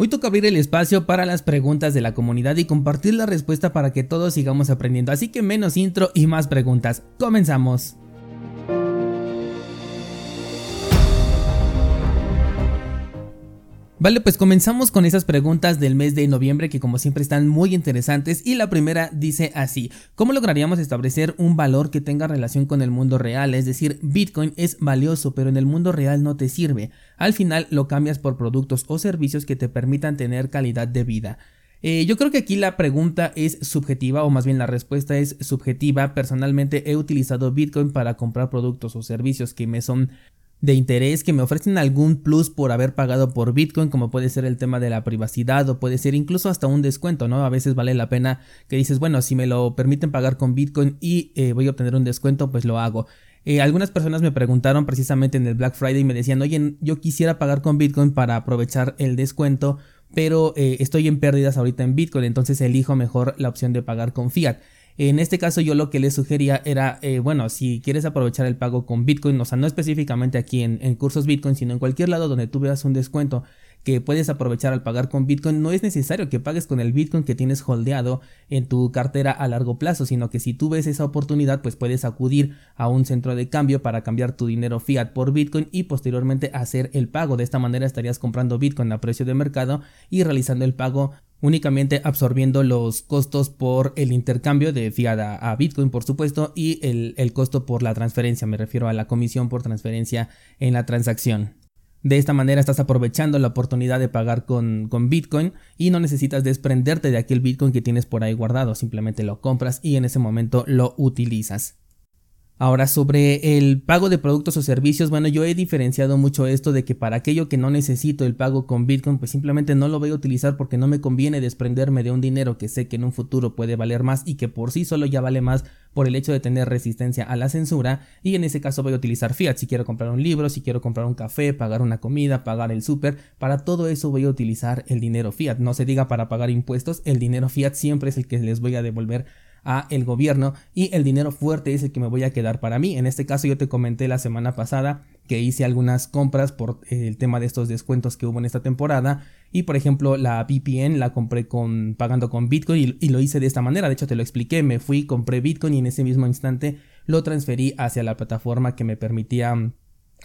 Hoy toca abrir el espacio para las preguntas de la comunidad y compartir la respuesta para que todos sigamos aprendiendo. Así que menos intro y más preguntas. Comenzamos. Vale, pues comenzamos con esas preguntas del mes de noviembre que como siempre están muy interesantes y la primera dice así, ¿cómo lograríamos establecer un valor que tenga relación con el mundo real? Es decir, Bitcoin es valioso pero en el mundo real no te sirve. Al final lo cambias por productos o servicios que te permitan tener calidad de vida. Eh, yo creo que aquí la pregunta es subjetiva o más bien la respuesta es subjetiva. Personalmente he utilizado Bitcoin para comprar productos o servicios que me son de interés que me ofrecen algún plus por haber pagado por Bitcoin, como puede ser el tema de la privacidad o puede ser incluso hasta un descuento, ¿no? A veces vale la pena que dices, bueno, si me lo permiten pagar con Bitcoin y eh, voy a obtener un descuento, pues lo hago. Eh, algunas personas me preguntaron precisamente en el Black Friday y me decían, oye, yo quisiera pagar con Bitcoin para aprovechar el descuento, pero eh, estoy en pérdidas ahorita en Bitcoin, entonces elijo mejor la opción de pagar con fiat. En este caso yo lo que les sugería era, eh, bueno, si quieres aprovechar el pago con Bitcoin, o sea, no específicamente aquí en, en cursos Bitcoin, sino en cualquier lado donde tú veas un descuento que puedes aprovechar al pagar con Bitcoin, no es necesario que pagues con el Bitcoin que tienes holdeado en tu cartera a largo plazo, sino que si tú ves esa oportunidad, pues puedes acudir a un centro de cambio para cambiar tu dinero fiat por Bitcoin y posteriormente hacer el pago. De esta manera estarías comprando Bitcoin a precio de mercado y realizando el pago únicamente absorbiendo los costos por el intercambio de fiat a, Bitcoin, por supuesto, y el, el, costo por la transferencia, me refiero a la comisión por transferencia en la transacción. De esta manera estás aprovechando la oportunidad de pagar con, con, Bitcoin y no necesitas desprenderte de aquel Bitcoin que tienes por ahí guardado, simplemente lo compras y en ese momento lo utilizas. Ahora, sobre el pago de productos o servicios, bueno, yo he diferenciado mucho esto de que para aquello que no necesito el pago con Bitcoin, pues simplemente no lo voy a utilizar porque no me conviene desprenderme de un dinero que sé que en un futuro puede valer más y que por sí solo ya vale más por el hecho de tener resistencia a la censura. Y en ese caso voy a utilizar fiat. Si quiero comprar un libro, si quiero comprar un café, pagar una comida, pagar el súper, para todo eso voy a utilizar el dinero fiat, no se diga para pagar impuestos, el dinero fiat siempre es el que les voy a devolver a el gobierno y el dinero fuerte es el que me voy a quedar para mí. En este caso yo te comenté la semana pasada que hice algunas compras por el tema de estos descuentos que hubo en esta temporada y por ejemplo la VPN la compré con pagando con Bitcoin y, lo hice de esta manera, de hecho te lo expliqué, me fui, compré Bitcoin y en ese mismo instante lo transferí hacia la plataforma que me permitía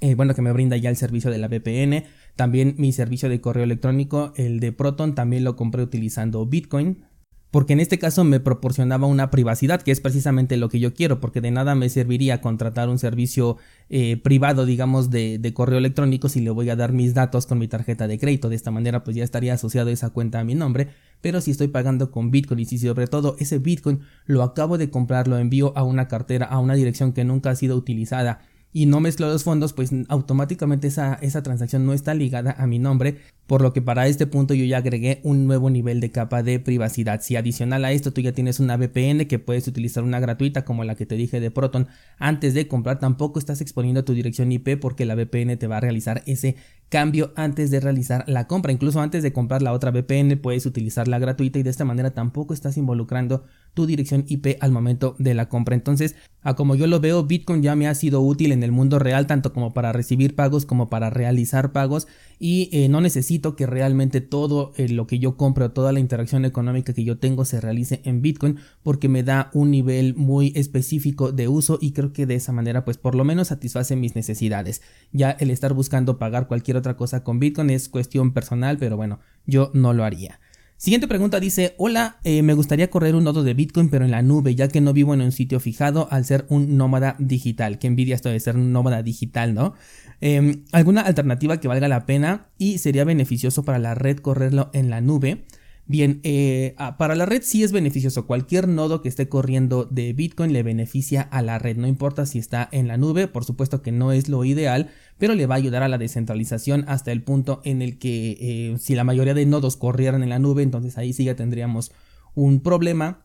eh, bueno, que me brinda ya el servicio de la VPN. También mi servicio de correo electrónico, el de Proton, también lo compré utilizando Bitcoin porque en este caso me proporcionaba una privacidad, que es precisamente lo que yo quiero, porque de nada me serviría contratar un servicio eh, privado, digamos, de, de, correo electrónico si le voy a dar mis datos con mi tarjeta de crédito. De esta manera, pues ya estaría asociado esa cuenta a mi nombre. Pero si estoy pagando con Bitcoin y si sobre todo ese Bitcoin lo acabo de comprar, lo envío a una cartera, a una dirección que nunca ha sido utilizada y no mezclo los fondos, pues automáticamente esa, esa transacción no está ligada a mi nombre, por lo que para este punto yo ya agregué un nuevo nivel de capa de privacidad. Si adicional a esto tú ya tienes una VPN que puedes utilizar una gratuita como la que te dije de Proton antes de comprar, tampoco estás exponiendo tu dirección IP porque la VPN te va a realizar ese cambio antes de realizar la compra. Incluso antes de comprar la otra VPN puedes utilizar la gratuita y de esta manera tampoco estás involucrando tu dirección IP al momento de la compra. Entonces, a como yo lo veo, Bitcoin ya me ha sido útil en el mundo real, tanto como para recibir pagos como para realizar pagos y eh, no necesito que realmente todo eh, lo que yo compro, toda la interacción económica que yo tengo se realice en Bitcoin porque me da un nivel muy específico de uso y creo que de esa manera pues por lo menos satisface mis necesidades. Ya el estar buscando pagar cualquier otra cosa con Bitcoin es cuestión personal, pero bueno, yo no lo haría. Siguiente pregunta dice, hola, eh, me gustaría correr un nodo de Bitcoin pero en la nube ya que no vivo en un sitio fijado al ser un nómada digital. Qué envidia esto de ser un nómada digital, ¿no? Em, ¿Alguna alternativa que valga la pena y sería beneficioso para la red correrlo en la nube? Bien, eh, ah, para la red sí es beneficioso. Cualquier nodo que esté corriendo de Bitcoin le beneficia a la red. No importa si está en la nube, por supuesto que no es lo ideal, pero le va a ayudar a la descentralización hasta el punto en el que eh, si la mayoría de nodos corrieran en la nube, entonces ahí sí ya tendríamos un problema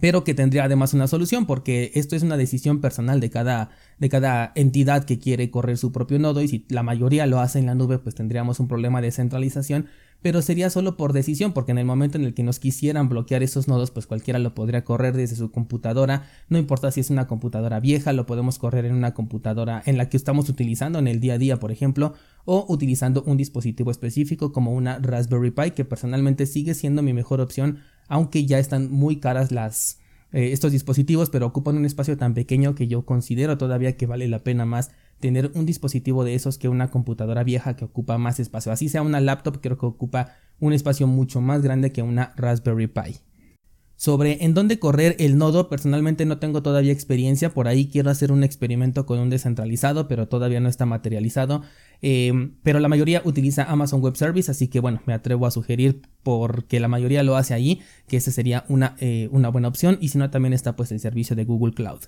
pero que tendría además una solución porque esto es una decisión personal de cada, de cada entidad que quiere correr su propio nodo y si la mayoría lo hace en la nube pues tendríamos un problema de centralización pero sería solo por decisión, porque en el momento en el que nos quisieran bloquear esos nodos, pues cualquiera lo podría correr desde su computadora, no importa si es una computadora vieja, lo podemos correr en una computadora en la que estamos utilizando en el día a día, por ejemplo, o utilizando un dispositivo específico como una Raspberry Pi, que personalmente sigue siendo mi mejor opción, aunque ya están muy caras las eh, estos dispositivos, pero ocupan un espacio tan pequeño que yo considero todavía que vale la pena más tener un dispositivo de esos que una computadora vieja que ocupa más espacio. Así sea una laptop, creo que ocupa un espacio mucho más grande que una Raspberry Pi. Sobre en dónde correr el nodo, personalmente no tengo todavía experiencia, por ahí quiero hacer un experimento con un descentralizado, pero todavía no está materializado. Eh, pero la mayoría utiliza Amazon Web Service, así que bueno, me atrevo a sugerir porque la mayoría lo hace allí, que esa sería una, eh, una buena opción, y si no también está pues el servicio de Google Cloud.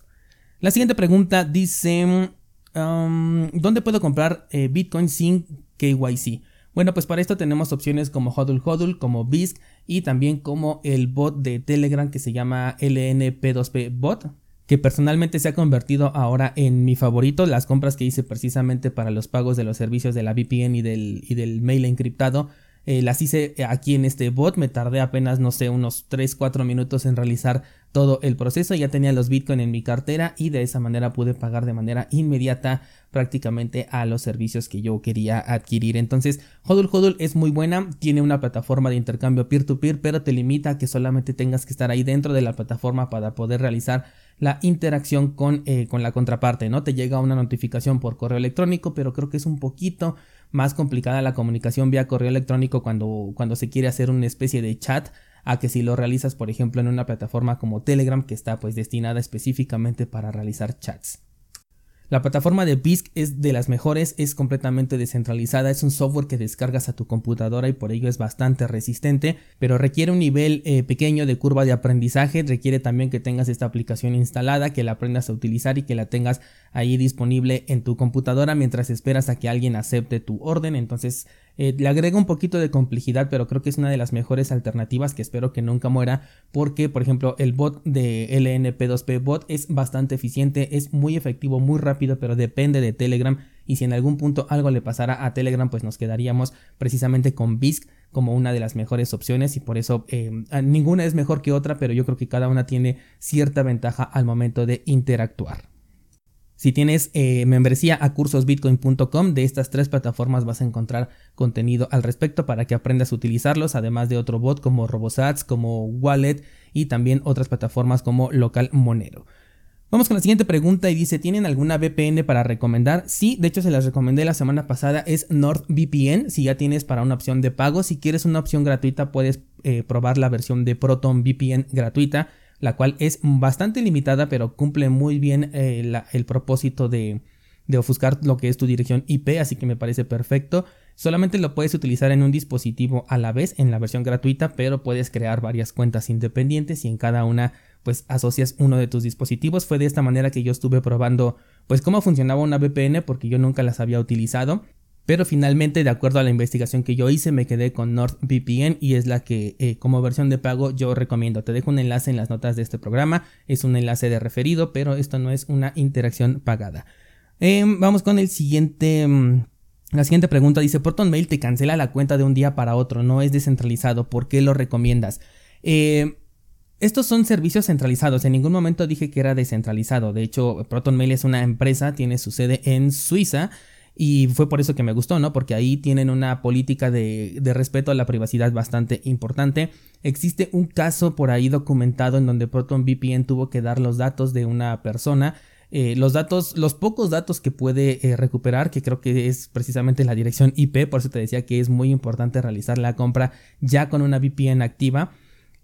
La siguiente pregunta dice, um, ¿dónde puedo comprar eh, Bitcoin sin KYC? Bueno, pues para esto tenemos opciones como Hodl Hodl, como BISC y también como el bot de Telegram que se llama LNP2P Bot, que personalmente se ha convertido ahora en mi favorito. Las compras que hice precisamente para los pagos de los servicios de la VPN y del, y del mail encriptado eh, las hice aquí en este bot, me tardé apenas, no sé, unos 3-4 minutos en realizar todo el proceso, ya tenía los Bitcoin en mi cartera y de esa manera pude pagar de manera inmediata prácticamente a los servicios que yo quería adquirir. Entonces, Hodl Hodl es muy buena, tiene una plataforma de intercambio peer-to-peer, pero te limita a que solamente tengas que estar ahí dentro de la plataforma para poder realizar la interacción con, eh, con la contraparte, ¿no? Te llega una notificación por correo electrónico, pero creo que es un poquito más complicada la comunicación vía correo electrónico cuando, cuando se quiere hacer una especie de chat a que si lo realizas por ejemplo en una plataforma como Telegram que está pues destinada específicamente para realizar chats. La plataforma de BISC es de las mejores, es completamente descentralizada, es un software que descargas a tu computadora y por ello es bastante resistente, pero requiere un nivel eh, pequeño de curva de aprendizaje, requiere también que tengas esta aplicación instalada, que la aprendas a utilizar y que la tengas ahí disponible en tu computadora mientras esperas a que alguien acepte tu orden, entonces eh, le agrega un poquito de complejidad, pero creo que es una de las mejores alternativas que espero que nunca muera, porque por ejemplo el bot de LNP2P bot es bastante eficiente, es muy efectivo, muy rápido, pero depende de Telegram y si en algún punto algo le pasara a Telegram, pues nos quedaríamos precisamente con BISC como una de las mejores opciones y por eso eh, ninguna es mejor que otra, pero yo creo que cada una tiene cierta ventaja al momento de interactuar. Si tienes eh, membresía a cursosbitcoin.com, de estas tres plataformas vas a encontrar contenido al respecto para que aprendas a utilizarlos, además de otro bot como Robosats, como Wallet y también otras plataformas como Local Monero. Vamos con la siguiente pregunta y dice, ¿tienen alguna VPN para recomendar? Sí, de hecho se las recomendé la semana pasada, es NordVPN, si ya tienes para una opción de pago, si quieres una opción gratuita puedes eh, probar la versión de ProtonVPN gratuita la cual es bastante limitada, pero cumple muy bien eh, el propósito de, de ofuscar lo que es tu dirección IP, así que me parece perfecto. Solamente lo puedes utilizar en un dispositivo a la vez en la versión gratuita, pero puedes crear varias cuentas independientes y en cada una pues asocias uno de tus dispositivos. Fue de esta manera que yo estuve probando pues cómo funcionaba una VPN porque yo nunca las había utilizado pero finalmente, de acuerdo a la investigación que yo hice, me quedé con NordVPN y es la que eh, como versión de pago yo recomiendo. Te dejo un enlace en las notas de este programa. Es un enlace de referido, pero esto no es una interacción pagada. Em, vamos con el siguiente... Mm, la siguiente pregunta dice, ProtonMail te cancela la cuenta de un día para otro, no es descentralizado, ¿por qué lo recomiendas? Eh, estos son servicios centralizados, en ningún momento dije que era descentralizado, de hecho ProtonMail es una empresa, tiene su sede en Suiza y fue por eso que me gustó, ¿no? Porque ahí tienen una política de, de, respeto a la privacidad bastante importante. Existe un caso por ahí documentado en donde ProtonVPN tuvo que dar los datos de una persona. Eh, los datos, los pocos datos que puede eh, recuperar, que creo que es precisamente la dirección IP, por eso te decía que es muy importante realizar la compra ya con una VPN activa.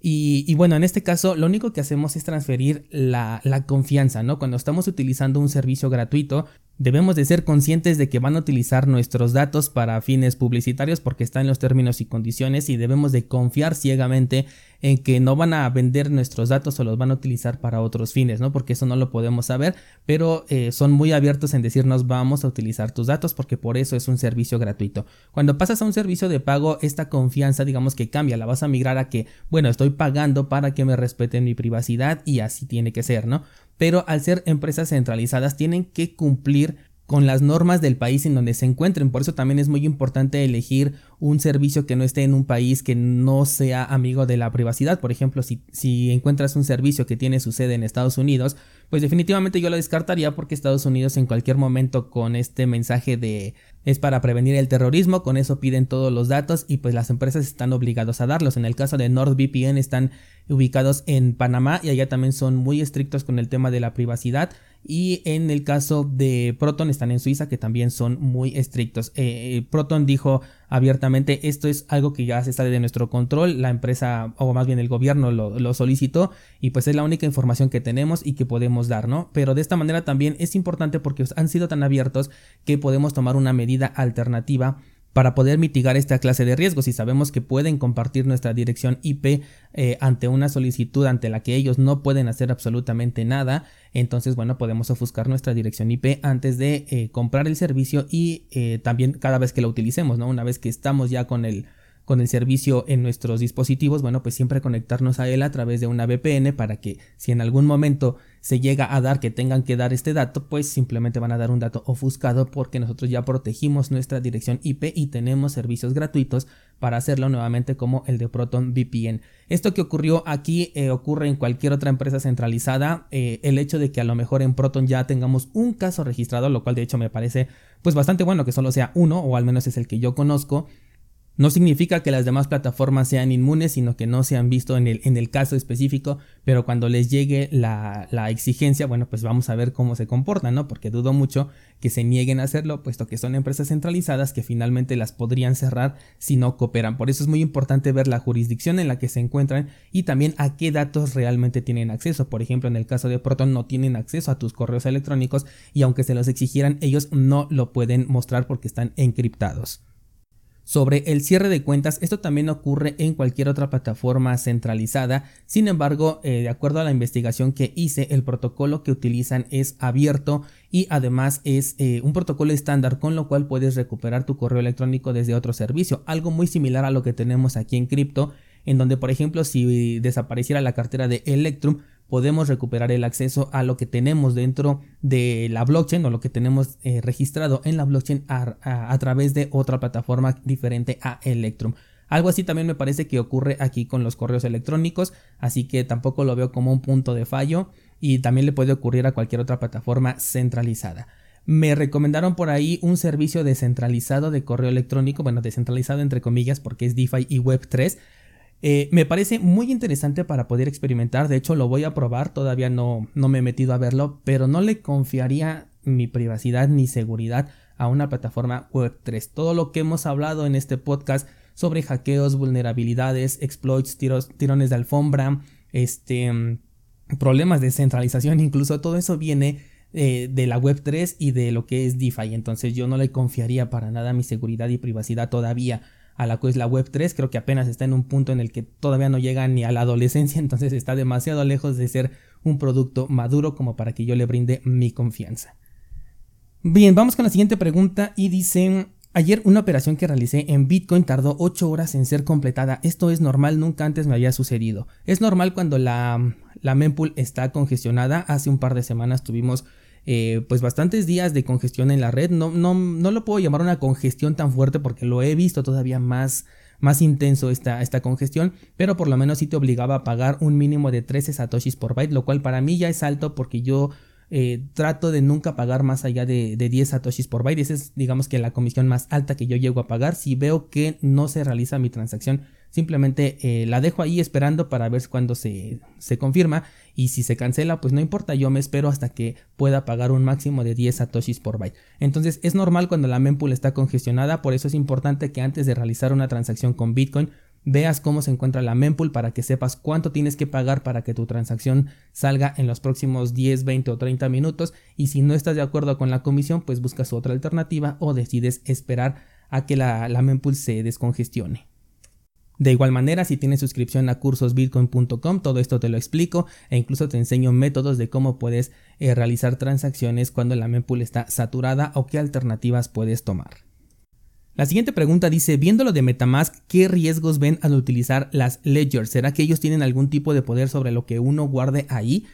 Y, y, bueno, en este caso lo único que hacemos es transferir la, la, confianza, ¿no? Cuando estamos utilizando un servicio gratuito, Debemos de ser conscientes de que van a utilizar nuestros datos para fines publicitarios porque está en los términos y condiciones y debemos de confiar ciegamente en que no van a vender nuestros datos o los van a utilizar para otros fines, ¿no? Porque eso no lo podemos saber, pero eh, son muy abiertos en decirnos vamos a utilizar tus datos porque por eso es un servicio gratuito. Cuando pasas a un servicio de pago, esta confianza digamos que cambia, la vas a migrar a que, bueno, estoy pagando para que me respeten mi privacidad y así tiene que ser, ¿no? Pero al ser empresas centralizadas tienen que cumplir con las normas del país en donde se encuentren. Por eso también es muy importante elegir un servicio que no esté en un país que no sea amigo de la privacidad. Por ejemplo, si, si encuentras un servicio que tiene su sede en Estados Unidos, pues definitivamente yo lo descartaría porque Estados Unidos en cualquier momento con este mensaje de es para prevenir el terrorismo, con eso piden todos los datos y pues las empresas están obligados a darlos. En el caso de NordVPN están ubicados en Panamá y allá también son muy estrictos con el tema de la privacidad y en el caso de Proton están en Suiza que también son muy estrictos. Eh, eh, Proton dijo abiertamente esto es algo que ya se sale de nuestro control, la empresa o más bien el gobierno lo, lo, solicitó y pues es la única información que tenemos y que podemos dar, ¿no? Pero de esta manera también es importante porque han sido tan abiertos que podemos tomar una medida alternativa para poder mitigar esta clase de riesgos y sabemos que pueden compartir nuestra dirección IP eh, ante una solicitud ante la que ellos no pueden hacer absolutamente nada, entonces bueno podemos ofuscar nuestra dirección IP antes de eh, comprar el servicio y eh, también cada vez que lo utilicemos, ¿no? Una vez que estamos ya con el con el servicio en nuestros dispositivos, bueno, pues siempre conectarnos a él a través de una VPN para que si en algún momento se llega a dar que tengan que dar este dato, pues simplemente van a dar un dato ofuscado porque nosotros ya protegimos nuestra dirección IP y tenemos servicios gratuitos para hacerlo nuevamente como el de Proton VPN. Esto que ocurrió aquí eh, ocurre en cualquier otra empresa centralizada. Eh, el hecho de que a lo mejor en Proton ya tengamos un caso registrado, lo cual de hecho me parece pues bastante bueno que solo sea uno o al menos es el que yo conozco no significa que las demás plataformas sean inmunes, sino que no se han visto en el, en el caso específico, pero cuando les llegue la, la, exigencia, bueno, pues vamos a ver cómo se comportan, ¿no? Porque dudo mucho que se nieguen a hacerlo, puesto que son empresas centralizadas que finalmente las podrían cerrar si no cooperan. Por eso es muy importante ver la jurisdicción en la que se encuentran y también a qué datos realmente tienen acceso. Por ejemplo, en el caso de Proton no tienen acceso a tus correos electrónicos y aunque se los exigieran, ellos no lo pueden mostrar porque están encriptados. Sobre el cierre de cuentas, esto también ocurre en cualquier otra plataforma centralizada, sin embargo, eh, de acuerdo a la investigación que hice, el protocolo que utilizan es abierto y además es eh, un protocolo estándar con lo cual puedes recuperar tu correo electrónico desde otro servicio, algo muy similar a lo que tenemos aquí en Crypto, en donde por ejemplo si desapareciera la cartera de Electrum, podemos recuperar el acceso a lo que tenemos dentro de la blockchain o lo que tenemos eh, registrado en la blockchain a, través de otra plataforma diferente a Electrum. Algo así también me parece que ocurre aquí con los correos electrónicos, así que tampoco lo veo como un punto de fallo y también le puede ocurrir a cualquier otra plataforma centralizada. Me recomendaron por ahí un servicio descentralizado de correo electrónico, bueno, descentralizado entre comillas porque es DeFi y Web3, eh, me parece muy interesante para poder experimentar, de hecho lo voy a probar, todavía no, no me he metido a verlo, pero no le confiaría mi privacidad ni seguridad a una plataforma Web3. Todo lo que hemos hablado en este podcast sobre hackeos, vulnerabilidades, exploits, tirones de alfombra, este, problemas de centralización, incluso todo eso viene eh, de la Web3 y de lo que es DeFi. Entonces yo no le confiaría para nada mi seguridad y privacidad todavía a la que es la Web 3, creo que apenas está en un punto en el que todavía no llega ni a la adolescencia, entonces está demasiado lejos de ser un producto maduro como para que yo le brinde mi confianza. Bien, vamos con la siguiente pregunta y dicen, ayer una operación que realicé en Bitcoin tardó 8 horas en ser completada, esto es normal, nunca antes me había sucedido. Es normal cuando la, la mempool está congestionada, hace un par de semanas tuvimos eh, pues bastantes días de congestión en la red. No, no, no lo puedo llamar una congestión tan fuerte porque lo he visto todavía más, más intenso esta, esta congestión, pero por lo menos sí te obligaba a pagar un mínimo de 13 satoshis por byte, lo cual para mí ya es alto porque yo eh, trato de nunca pagar más allá de, de, 10 satoshis por byte. Esa es, digamos que la comisión más alta que yo llego a pagar. Si veo que no se realiza mi transacción, simplemente eh, la dejo ahí esperando para ver cuándo se, se confirma. Y si se cancela, pues no importa, yo me espero hasta que pueda pagar un máximo de 10 satoshis por byte. Entonces es normal cuando la mempool está congestionada, por eso es importante que antes de realizar una transacción con Bitcoin veas cómo se encuentra la mempool para que sepas cuánto tienes que pagar para que tu transacción salga en los próximos 10, 20 o 30 minutos y si no estás de acuerdo con la comisión pues buscas otra alternativa o decides esperar a que la, la mempool se descongestione. De igual manera, si tienes suscripción a cursosbitcoin.com, todo esto te lo explico e incluso te enseño métodos de cómo puedes eh, realizar transacciones cuando la mempool está saturada o qué alternativas puedes tomar. La siguiente pregunta dice, viendo lo de Metamask, ¿qué riesgos ven al utilizar las ledgers? ¿Será que ellos tienen algún tipo de poder sobre lo que uno guarde ahí?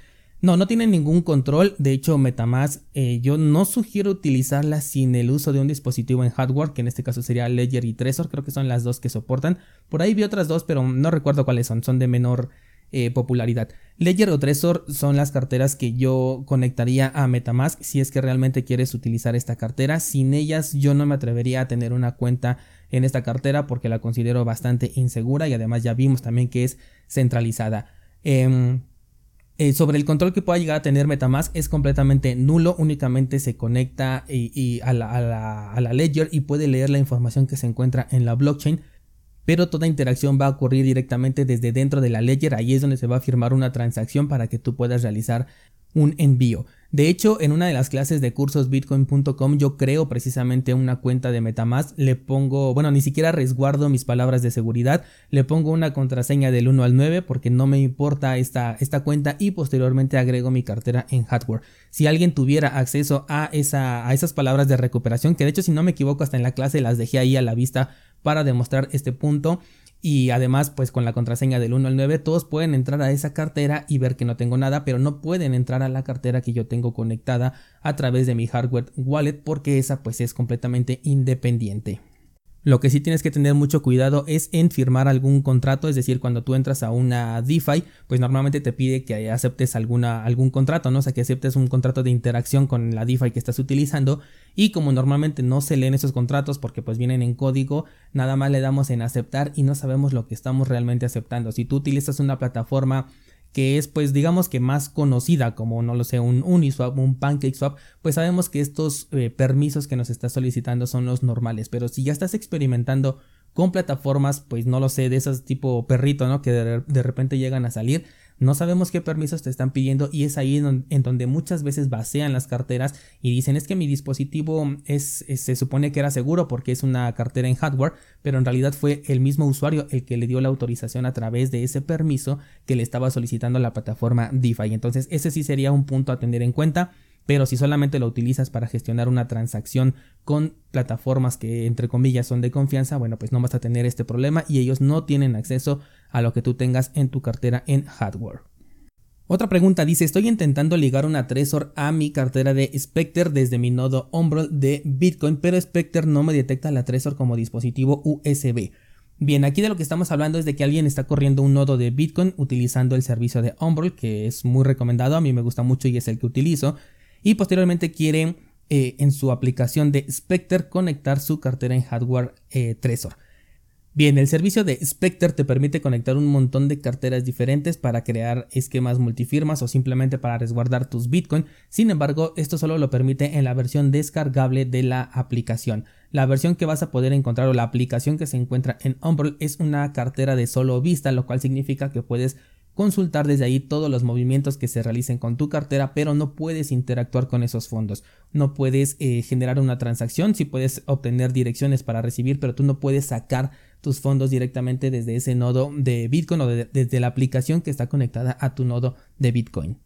No, no tiene ningún control. De hecho, Metamask eh, yo no sugiero utilizarla sin el uso de un dispositivo en hardware, que en este caso sería Ledger y Trezor. Creo que son las dos que soportan. Por ahí vi otras dos, pero no recuerdo cuáles son. Son de menor eh, popularidad. Ledger o Trezor son las carteras que yo conectaría a Metamask si es que realmente quieres utilizar esta cartera. Sin ellas yo no me atrevería a tener una cuenta en esta cartera porque la considero bastante insegura y además ya vimos también que es centralizada. Em, eh, sobre el control que pueda llegar a tener Metamask es completamente nulo, únicamente se conecta y, a, la, a, la, Ledger y puede leer la información que se encuentra en la blockchain, pero toda interacción va a ocurrir directamente desde dentro de la Ledger, ahí es donde se va a firmar una transacción para que tú puedas realizar un envío. De hecho, en una de las clases de cursos bitcoin.com yo creo precisamente una cuenta de Metamask, le pongo, bueno, ni siquiera resguardo mis palabras de seguridad, le pongo una contraseña del 1 al 9 porque no me importa esta, esta cuenta y posteriormente agrego mi cartera en hardware. Si alguien tuviera acceso a, esa, a esas palabras de recuperación, que de hecho si no me equivoco hasta en la clase las dejé ahí a la vista para demostrar este punto, y además pues con la contraseña del 1 al 9 todos pueden entrar a esa cartera y ver que no tengo nada pero no pueden entrar a la cartera que yo tengo conectada a través de mi hardware wallet porque esa pues es completamente independiente. Lo que sí tienes que tener mucho cuidado es en firmar algún contrato, es decir, cuando tú entras a una DeFi, pues normalmente te pide que aceptes alguna, algún contrato, ¿no? O sea, que aceptes un contrato de interacción con la DeFi que estás utilizando y como normalmente no se leen esos contratos porque pues vienen en código, nada más le damos en aceptar y no sabemos lo que estamos realmente aceptando. Si tú utilizas una plataforma que es pues digamos que más conocida como no lo sé un Uniswap, un PancakeSwap, pues sabemos que estos eh, permisos que nos está solicitando son los normales, pero si ya estás experimentando con plataformas pues no lo sé de esas tipo perrito, ¿no? que de repente llegan a salir, no sabemos qué permisos te están pidiendo y es ahí en, donde muchas veces vacían las carteras y dicen es que mi dispositivo es, se supone que era seguro porque es una cartera en hardware, pero en realidad fue el mismo usuario el que le dio la autorización a través de ese permiso que le estaba solicitando la plataforma DeFi. Entonces ese sí sería un punto a tener en cuenta. Pero si solamente lo utilizas para gestionar una transacción con plataformas que entre comillas son de confianza, bueno, pues no vas a tener este problema y ellos no tienen acceso a lo que tú tengas en tu cartera en hardware. Otra pregunta dice, estoy intentando ligar una Trezor a mi cartera de Spectre desde mi nodo Umbral de Bitcoin, pero Spectre no me detecta la Trezor como dispositivo USB. Bien, aquí de lo que estamos hablando es de que alguien está corriendo un nodo de Bitcoin utilizando el servicio de Umbral, que es muy recomendado, a mí me gusta mucho y es el que utilizo, y posteriormente quiere eh, en su aplicación de Spectre conectar su cartera en hardware eh, Trezor. Bien, el servicio de Spectre te permite conectar un montón de carteras diferentes para crear esquemas multifirmas o simplemente para resguardar tus Bitcoin. Sin embargo, esto solo lo permite en la versión descargable de la aplicación. La versión que vas a poder encontrar o la aplicación que se encuentra en Umbrel es una cartera de solo vista, lo cual significa que puedes consultar desde ahí todos los movimientos que se realicen con tu cartera, pero no puedes interactuar con esos fondos. No puedes eh, generar una transacción, sí puedes obtener direcciones para recibir, pero tú no puedes sacar tus fondos directamente desde ese nodo de Bitcoin o desde la aplicación que está conectada a tu nodo de Bitcoin.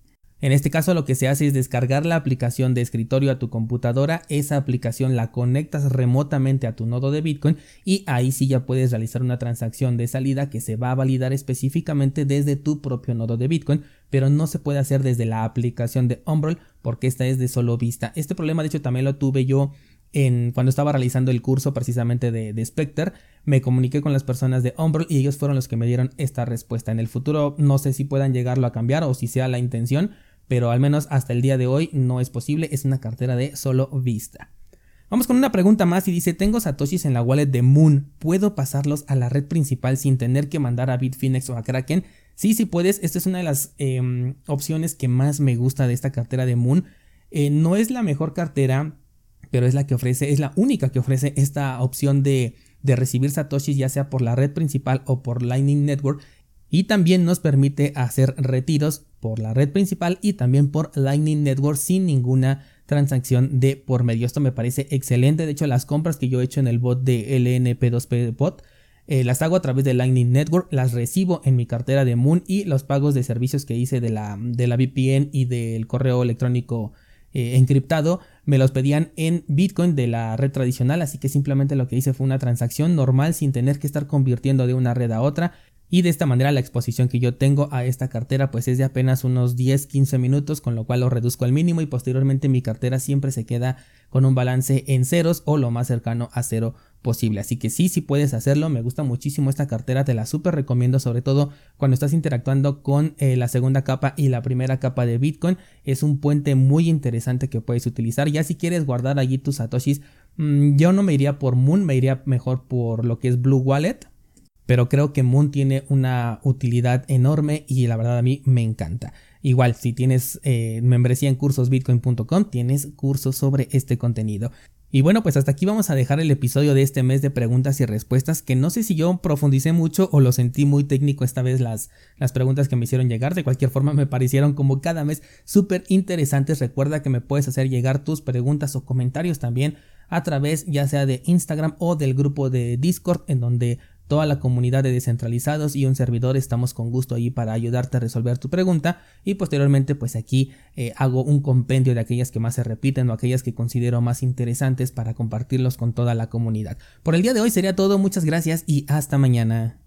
En este caso lo que se hace es descargar la aplicación de escritorio a tu computadora, esa aplicación la conectas remotamente a tu nodo de Bitcoin y ahí sí ya puedes realizar una transacción de salida que se va a validar específicamente desde tu propio nodo de Bitcoin, pero no se puede hacer desde la aplicación de Umbrel porque esta es de solo vista. Este problema de hecho también lo tuve yo en, cuando estaba realizando el curso precisamente de, de Spectre, me comuniqué con las personas de Umbrel y ellos fueron los que me dieron esta respuesta. En el futuro no sé si puedan llegarlo a cambiar o si sea la intención, pero al menos hasta el día de hoy no es posible, es una cartera de solo vista. Vamos con una pregunta más y dice, tengo satoshis en la wallet de Moon, ¿puedo pasarlos a la red principal sin tener que mandar a Bitfinex o a Kraken? Sí, sí puedes, esta es una de las em, opciones que más me gusta de esta cartera de Moon. Eh, no es la mejor cartera, pero es la que ofrece, es la única que ofrece esta opción de, de recibir satoshis ya sea por la red principal o por Lightning Network y también nos permite hacer retiros por la red principal y también por Lightning Network sin ninguna transacción de por medio. Esto me parece excelente. De hecho, las compras que yo he hecho en el bot de LNP2P bot eh, las hago a través de Lightning Network, las recibo en mi cartera de Moon y los pagos de servicios que hice de la, de la VPN y del correo electrónico eh, encriptado me los pedían en Bitcoin de la red tradicional, así que simplemente lo que hice fue una transacción normal sin tener que estar convirtiendo de una red a otra. Y de esta manera la exposición que yo tengo a esta cartera pues es de apenas unos 10-15 minutos con lo cual lo reduzco al mínimo y posteriormente mi cartera siempre se queda con un balance en ceros o lo más cercano a cero posible. Así que sí, sí puedes hacerlo. Me gusta muchísimo esta cartera, te la súper recomiendo, sobre todo cuando estás interactuando con eh, la segunda capa y la primera capa de Bitcoin. Es un puente muy interesante que puedes utilizar. Ya si quieres guardar allí tus satoshis, mm, yo no me iría por Moon, me iría mejor por lo que es Blue Wallet pero creo que Moon tiene una utilidad enorme y la verdad a mí me encanta. Igual, si tienes eh, membresía en cursosbitcoin.com, tienes cursos sobre este contenido. Y bueno, pues hasta aquí vamos a dejar el episodio de este mes de preguntas y respuestas, que no sé si yo profundicé mucho o lo sentí muy técnico esta vez las, las preguntas que me hicieron llegar. De cualquier forma, me parecieron como cada mes súper interesantes. Recuerda que me puedes hacer llegar tus preguntas o comentarios también a través ya sea de Instagram o del grupo de Discord en donde toda la comunidad de descentralizados y un servidor estamos con gusto ahí para ayudarte a resolver tu pregunta y posteriormente pues aquí eh, hago un compendio de aquellas que más se repiten o aquellas que considero más interesantes para compartirlos con toda la comunidad. Por el día de hoy sería todo, muchas gracias y hasta mañana.